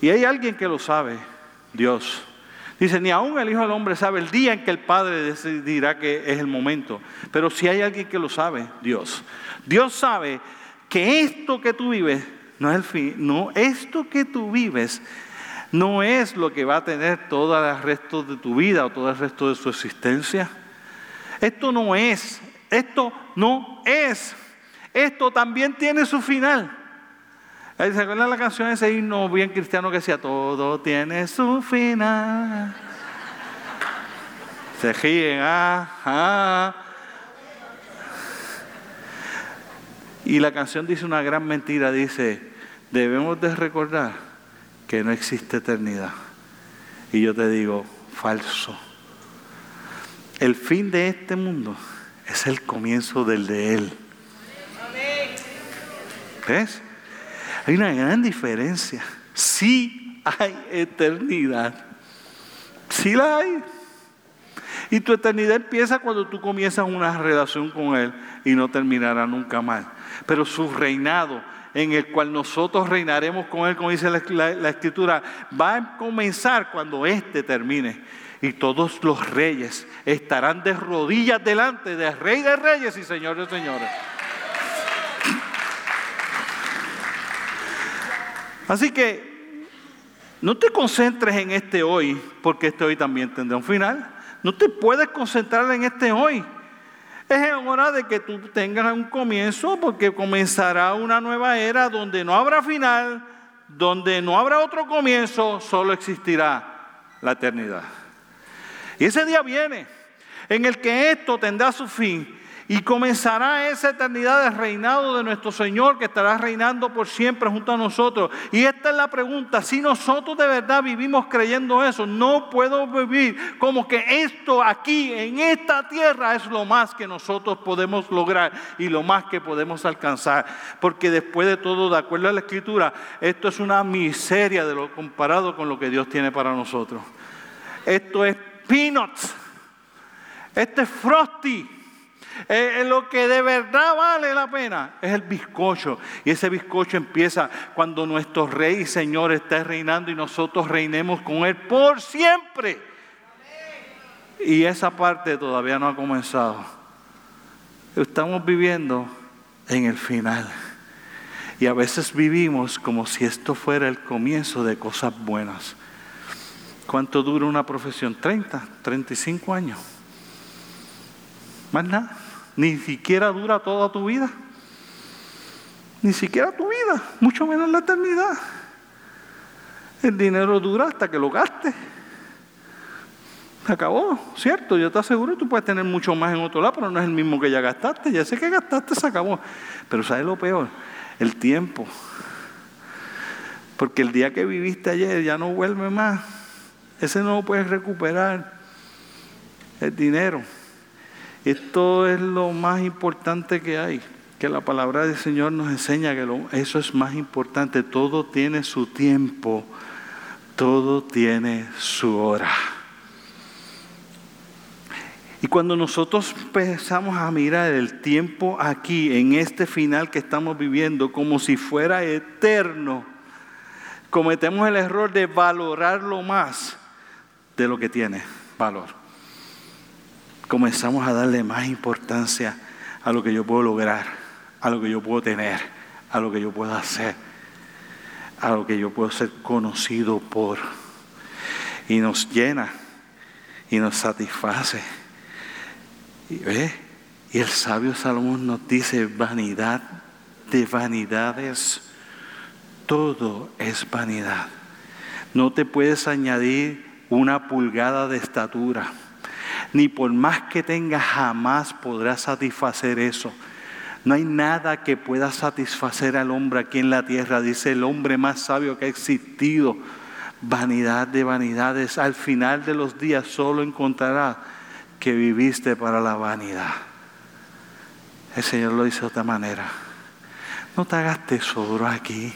Y hay alguien que lo sabe, Dios. Dice, ni aún el Hijo del Hombre sabe el día en que el Padre decidirá que es el momento. Pero si hay alguien que lo sabe, Dios. Dios sabe que esto que tú vives no es el fin, no, esto que tú vives no es lo que va a tener todo el resto de tu vida o todo el resto de su existencia. Esto no es, esto no es. Esto también tiene su final. ¿Se acuerdan la canción ese himno bien cristiano que decía, todo tiene su final? Se ríen, ah, ah. Y la canción dice una gran mentira, dice, debemos de recordar que no existe eternidad. Y yo te digo, falso. El fin de este mundo es el comienzo del de Él. ¿Ves? Hay una gran diferencia. Sí hay eternidad. Sí la hay. Y tu eternidad empieza cuando tú comienzas una relación con Él y no terminará nunca más. Pero su reinado, en el cual nosotros reinaremos con Él, como dice la, Escritura, va a comenzar cuando éste termine y todos los reyes estarán de rodillas delante del Rey de Reyes y Señor de Señores. Así que no te concentres en este hoy, porque este hoy también tendrá un final. No te puedes concentrar en este hoy. Es hora de que tú tengas un comienzo, porque comenzará una nueva era donde no habrá final, donde no habrá otro comienzo, solo existirá la eternidad. Y ese día viene en el que esto tendrá su fin y comenzará esa eternidad de reinado de nuestro Señor que estará reinando por siempre junto a nosotros. Y esta es la pregunta, si nosotros de verdad vivimos creyendo eso, no puedo vivir como que esto aquí en esta tierra es lo más que nosotros podemos lograr y lo más que podemos alcanzar. Porque después de todo, de acuerdo a la escritura, esto es una miseria de lo comparado con lo que Dios tiene para nosotros. Esto es peanuts. Este es frosty. Eh, lo que de verdad vale la pena es el bizcocho. Y ese bizcocho empieza cuando nuestro Rey y Señor esté reinando y nosotros reinemos con Él por siempre. Y esa parte todavía no ha comenzado. Estamos viviendo en el final. Y a veces vivimos como si esto fuera el comienzo de cosas buenas. ¿Cuánto dura una profesión? 30, 35 años. Más nada. Ni siquiera dura toda tu vida. Ni siquiera tu vida, mucho menos la eternidad. El dinero dura hasta que lo gastes. Se acabó, ¿cierto? Yo te aseguro que tú puedes tener mucho más en otro lado, pero no es el mismo que ya gastaste. Ya sé que gastaste, se acabó. Pero ¿sabes lo peor? El tiempo. Porque el día que viviste ayer ya no vuelve más. Ese no lo puedes recuperar. El dinero. Esto es lo más importante que hay, que la palabra del Señor nos enseña que eso es más importante. Todo tiene su tiempo, todo tiene su hora. Y cuando nosotros empezamos a mirar el tiempo aquí, en este final que estamos viviendo, como si fuera eterno, cometemos el error de valorarlo más de lo que tiene valor comenzamos a darle más importancia a lo que yo puedo lograr, a lo que yo puedo tener, a lo que yo puedo hacer. a lo que yo puedo ser conocido por. Y nos llena y nos satisface. Y, y el sabio Salomón nos dice, vanidad de vanidades, todo es vanidad. No te puedes añadir una pulgada de estatura, ni por más que tengas jamás podrás satisfacer eso. No hay nada que pueda satisfacer al hombre aquí en la tierra, dice el hombre más sabio que ha existido. Vanidad de vanidades, al final de los días solo encontrarás que viviste para la vanidad. El Señor lo dice de otra manera. No te hagas tesoro aquí,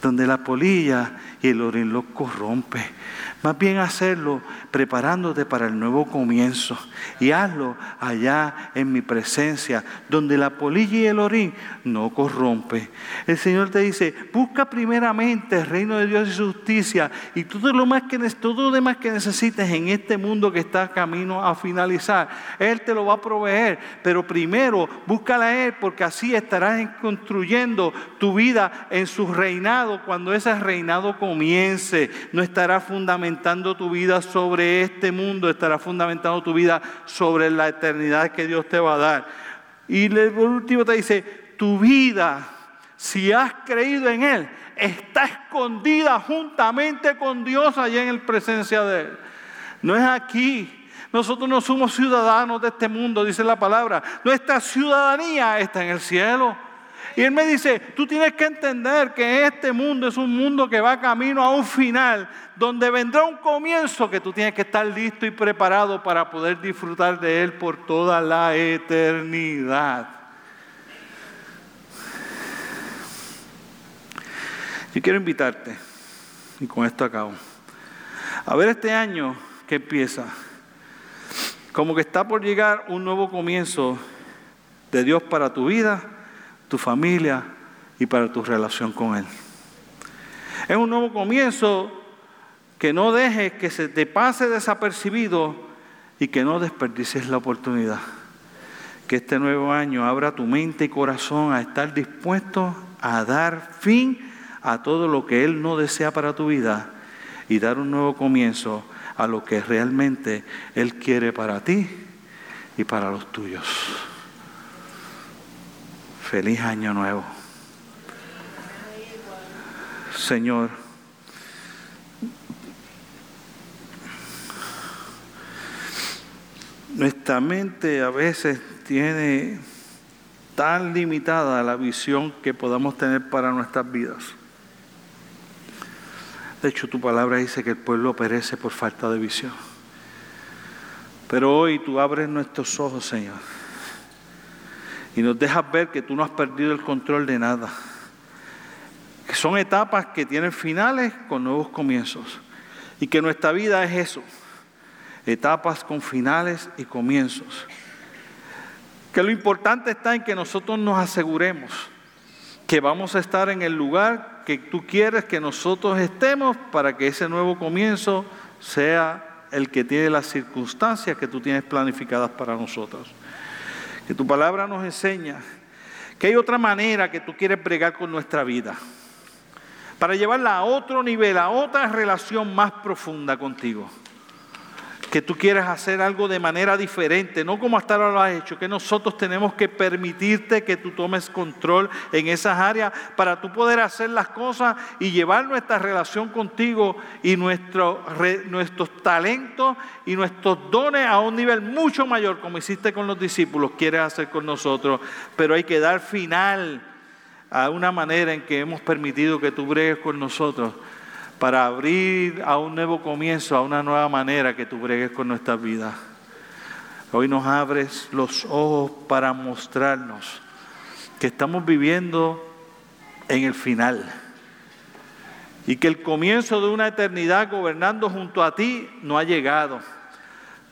donde la polilla y el orín lo corrompe. Más bien hacerlo preparándote para el nuevo comienzo. Y hazlo allá en mi presencia, donde la polilla y el orín no corrompe. El Señor te dice, busca primeramente el reino de Dios y justicia y todo lo, más que, todo lo demás que necesites en este mundo que está camino a finalizar. Él te lo va a proveer, pero primero búscala a Él porque así estarás construyendo tu vida en su reinado cuando ese reinado comience. No estará fundamentando tu vida sobre este mundo, estará fundamentando tu vida sobre la eternidad que Dios te va a dar. Y por último te dice, tu vida, si has creído en Él, está escondida juntamente con Dios allá en la presencia de Él. No es aquí. Nosotros no somos ciudadanos de este mundo, dice la palabra. Nuestra ciudadanía está en el cielo. Y él me dice, tú tienes que entender que este mundo es un mundo que va camino a un final, donde vendrá un comienzo que tú tienes que estar listo y preparado para poder disfrutar de él por toda la eternidad. Yo quiero invitarte, y con esto acabo, a ver este año que empieza, como que está por llegar un nuevo comienzo de Dios para tu vida tu familia y para tu relación con Él. Es un nuevo comienzo que no dejes que se te pase desapercibido y que no desperdicies la oportunidad. Que este nuevo año abra tu mente y corazón a estar dispuesto a dar fin a todo lo que Él no desea para tu vida y dar un nuevo comienzo a lo que realmente Él quiere para ti y para los tuyos. Feliz año nuevo. Señor, nuestra mente a veces tiene tan limitada la visión que podamos tener para nuestras vidas. De hecho, tu palabra dice que el pueblo perece por falta de visión. Pero hoy tú abres nuestros ojos, Señor y nos dejas ver que tú no has perdido el control de nada. Que son etapas que tienen finales con nuevos comienzos. Y que nuestra vida es eso. Etapas con finales y comienzos. Que lo importante está en que nosotros nos aseguremos que vamos a estar en el lugar que tú quieres que nosotros estemos para que ese nuevo comienzo sea el que tiene las circunstancias que tú tienes planificadas para nosotros que tu palabra nos enseña que hay otra manera que tú quieres bregar con nuestra vida, para llevarla a otro nivel, a otra relación más profunda contigo que tú quieres hacer algo de manera diferente, no como hasta ahora lo has hecho, que nosotros tenemos que permitirte que tú tomes control en esas áreas para tú poder hacer las cosas y llevar nuestra relación contigo y nuestro, nuestros talentos y nuestros dones a un nivel mucho mayor, como hiciste con los discípulos, quieres hacer con nosotros, pero hay que dar final a una manera en que hemos permitido que tú bregues con nosotros para abrir a un nuevo comienzo, a una nueva manera que tú bregues con nuestra vida. Hoy nos abres los ojos para mostrarnos que estamos viviendo en el final y que el comienzo de una eternidad gobernando junto a ti no ha llegado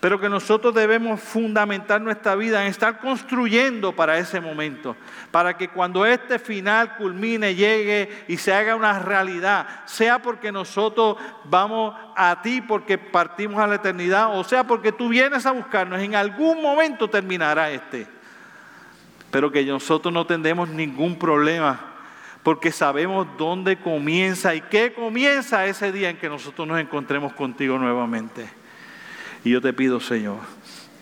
pero que nosotros debemos fundamentar nuestra vida en estar construyendo para ese momento, para que cuando este final culmine, llegue y se haga una realidad, sea porque nosotros vamos a ti porque partimos a la eternidad, o sea porque tú vienes a buscarnos, en algún momento terminará este, pero que nosotros no tendremos ningún problema porque sabemos dónde comienza y qué comienza ese día en que nosotros nos encontremos contigo nuevamente. Y yo te pido, Señor,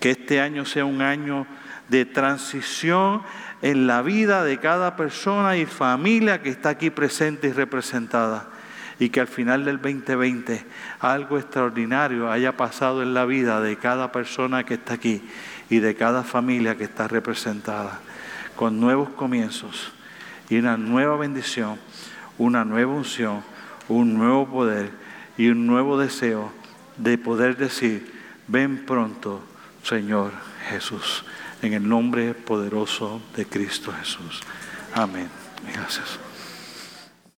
que este año sea un año de transición en la vida de cada persona y familia que está aquí presente y representada. Y que al final del 2020 algo extraordinario haya pasado en la vida de cada persona que está aquí y de cada familia que está representada, con nuevos comienzos y una nueva bendición, una nueva unción, un nuevo poder y un nuevo deseo de poder decir, ven pronto, Señor Jesús, en el nombre poderoso de Cristo Jesús. Amén. Gracias.